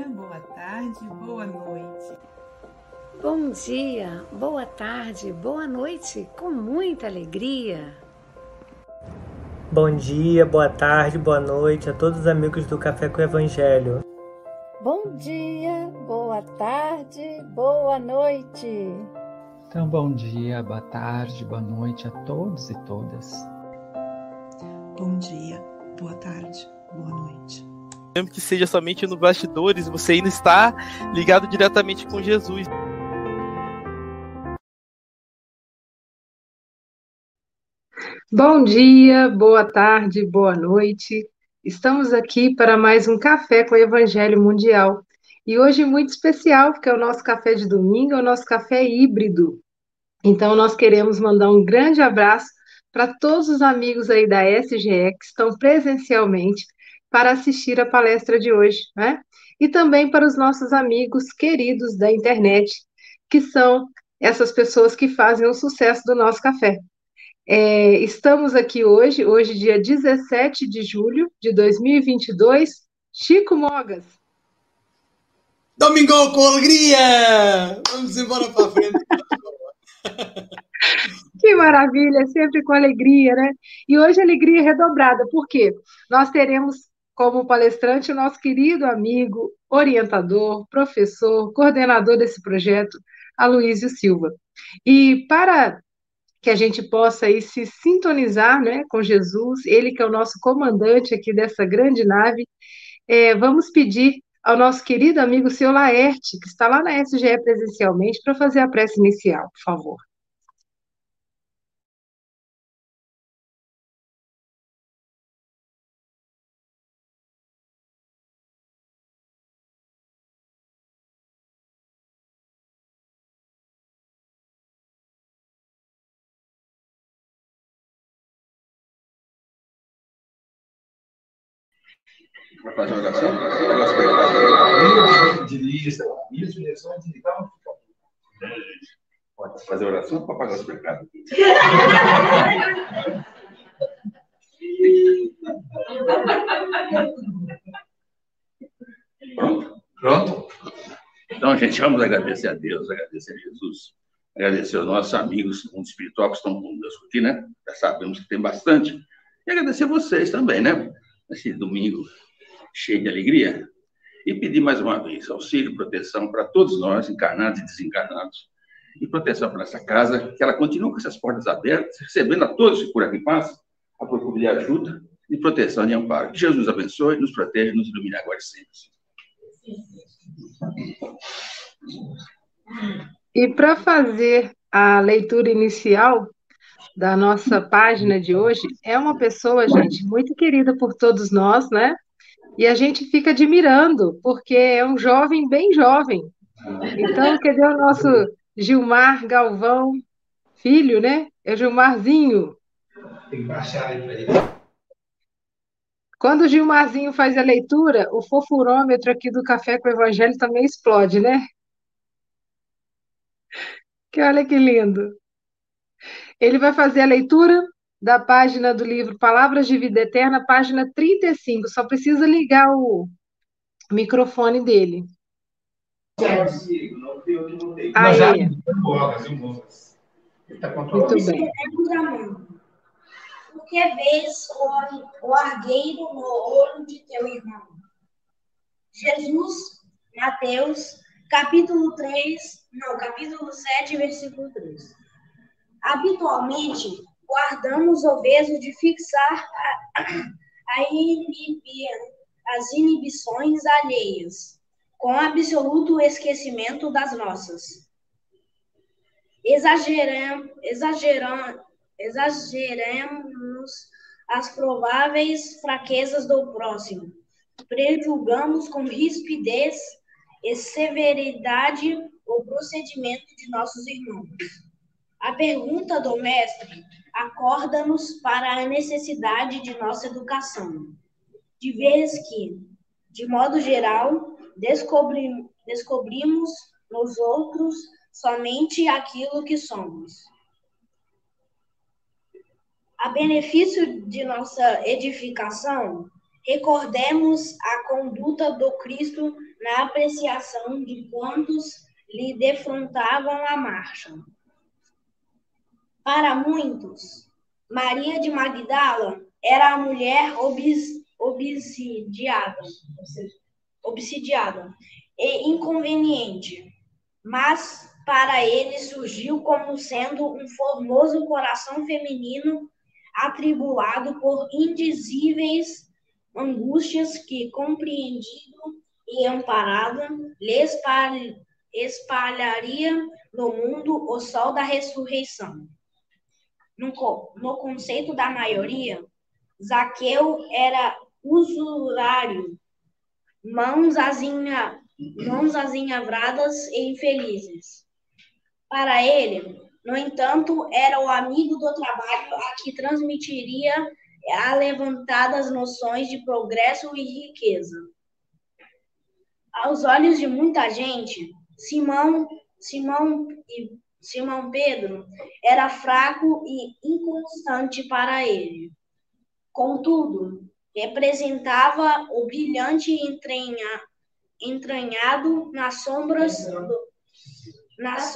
dia, boa tarde, boa noite. Bom dia, boa tarde, boa noite, com muita alegria. Bom dia, boa tarde, boa noite a todos os amigos do Café com o Evangelho. Bom dia, boa tarde, boa noite. Então, bom dia, boa tarde, boa noite a todos e todas. Bom dia, boa tarde, boa noite. Mesmo que seja somente no bastidores, você ainda está ligado diretamente com Jesus. Bom dia, boa tarde, boa noite. Estamos aqui para mais um Café com o Evangelho Mundial. E hoje muito especial, porque é o nosso café de domingo, é o nosso café híbrido. Então, nós queremos mandar um grande abraço para todos os amigos aí da SGE que estão presencialmente para assistir a palestra de hoje, né? E também para os nossos amigos queridos da internet, que são essas pessoas que fazem o sucesso do nosso café. É, estamos aqui hoje, hoje, dia 17 de julho de 2022. Chico Mogas. Domingo com alegria! Vamos embora para a frente. que maravilha, sempre com alegria, né? E hoje alegria redobrada, porque nós teremos como palestrante o nosso querido amigo, orientador, professor, coordenador desse projeto, Aloysio Silva. E para que a gente possa aí se sintonizar né, com Jesus, ele que é o nosso comandante aqui dessa grande nave. É, vamos pedir ao nosso querido amigo seu Laerte, que está lá na SGE presencialmente, para fazer a prece inicial, por favor. Vai fazer uma oração? De lista, isso, direção de Pode fazer oração para pagar os pecados. Pronto? Pronto? Então, gente, vamos agradecer a Deus, agradecer a Jesus, agradecer aos nossos amigos do mundo espiritual que estão conosco aqui, né? Já sabemos que tem bastante. E agradecer a vocês também, né? Nesse domingo cheio de alegria, e pedir mais uma vez auxílio, proteção para todos nós, encarnados e desencarnados, e proteção para essa casa, que ela continue com essas portas abertas, recebendo a todos que por aqui passam, a procura de ajuda, de proteção e amparo. Que Jesus nos abençoe, nos proteja e nos ilumine agora e sempre. E para fazer a leitura inicial da nossa página de hoje, é uma pessoa, gente, muito querida por todos nós, né? E a gente fica admirando, porque é um jovem bem jovem. Então, cadê o nosso Gilmar Galvão, filho, né? É Gilmarzinho. Tem que baixar para ele. Quando o Gilmarzinho faz a leitura, o fofurômetro aqui do Café com o Evangelho também explode, né? Que olha que lindo. Ele vai fazer a leitura da página do livro Palavras de Vida Eterna, página 35. Só precisa ligar o microfone dele. Aí. Muito bem. Por que vês o argueiro no olho de teu irmão? Jesus, Mateus, capítulo 3, não, capítulo 7, versículo 3. Habitualmente, guardamos o peso de fixar a, a as inibições alheias, com absoluto esquecimento das nossas. Exageram, exageram, exageramos as prováveis fraquezas do próximo. Prejulgamos com rispidez e severidade o procedimento de nossos irmãos. A pergunta do mestre acorda-nos para a necessidade de nossa educação, de vez que, de modo geral, descobri descobrimos nos outros somente aquilo que somos. A benefício de nossa edificação, recordemos a conduta do Cristo na apreciação de quantos lhe defrontavam a marcha. Para muitos, Maria de Magdala era a mulher obs, obsidiada, obsidiada e inconveniente, mas para ele surgiu como sendo um formoso coração feminino atribulado por indizíveis angústias que, compreendido e amparado, lhe espalharia no mundo o sol da ressurreição. No, no conceito da maioria, Zaqueu era usurário, mãos azinha, mãos azinhavradas e infelizes. Para ele, no entanto, era o amigo do trabalho a que transmitiria a levantadas noções de progresso e riqueza. Aos olhos de muita gente, Simão, Simão e Simão Pedro era fraco e inconstante para ele. Contudo, representava o brilhante entranha, entranhado nas sombras do, nas,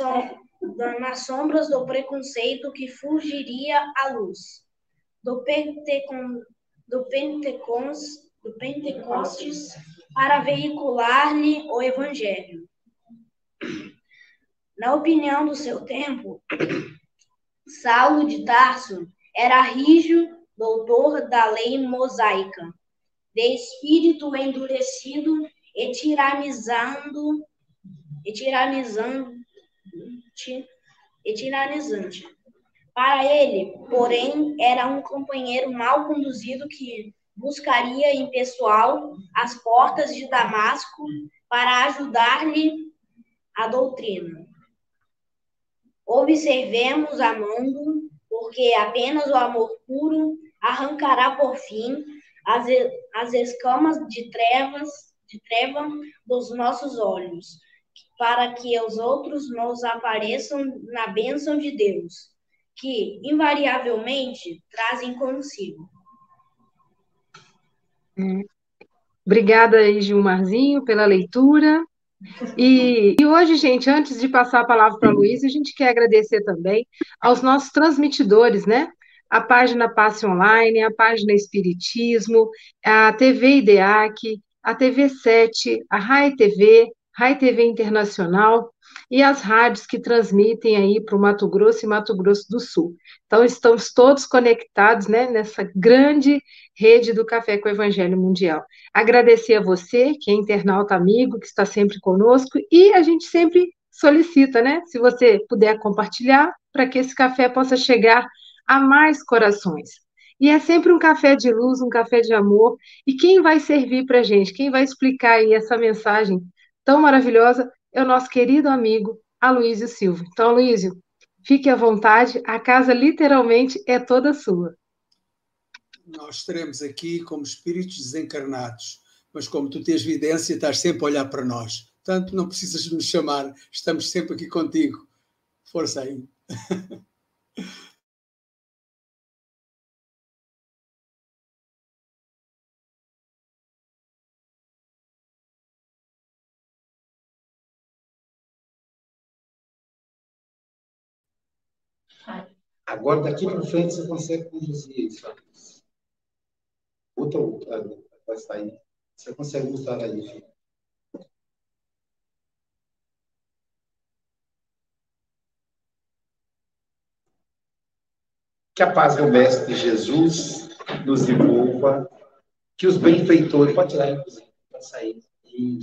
nas sombras do preconceito que fugiria à luz do, Pentecon, do, Pentecons, do Pentecostes para veicular-lhe o Evangelho. Na opinião do seu tempo, Saulo de Tarso era rígido doutor da lei mosaica, de espírito endurecido e tiranizando e e tiranizante. Para ele, porém, era um companheiro mal conduzido que buscaria em pessoal as portas de Damasco para ajudar-lhe a doutrina. Observemos amando, porque apenas o amor puro arrancará por fim as, as escamas de trevas, de treva dos nossos olhos, para que os outros nos apareçam na bênção de Deus, que invariavelmente trazem consigo. Obrigada Gilmarzinho, pela leitura. E, e, hoje, gente, antes de passar a palavra para a Luísa, a gente quer agradecer também aos nossos transmitidores, né? A página Passe Online, a página Espiritismo, a TV IDEAC, a TV 7, a RAI TV, RAI TV Internacional e as rádios que transmitem aí para o Mato Grosso e Mato Grosso do Sul. Então, estamos todos conectados né, nessa grande rede do Café com o Evangelho Mundial. Agradecer a você, que é internauta amigo, que está sempre conosco, e a gente sempre solicita, né? Se você puder compartilhar, para que esse café possa chegar a mais corações. E é sempre um café de luz, um café de amor. E quem vai servir para a gente, quem vai explicar aí essa mensagem tão maravilhosa é o nosso querido amigo Aloísio Silva. Então, Aloísio, fique à vontade, a casa literalmente é toda sua. Nós estaremos aqui como espíritos desencarnados, mas como tu tens evidência, estás sempre a olhar para nós. Portanto, não precisas nos chamar, estamos sempre aqui contigo. Força aí. Agora, daqui para frente, você consegue conduzir isso. Outra, vai sair. Você consegue usar aí. Que a paz do Mestre Jesus nos envolva, que os benfeitores, pode tirar, inclusive, para sair.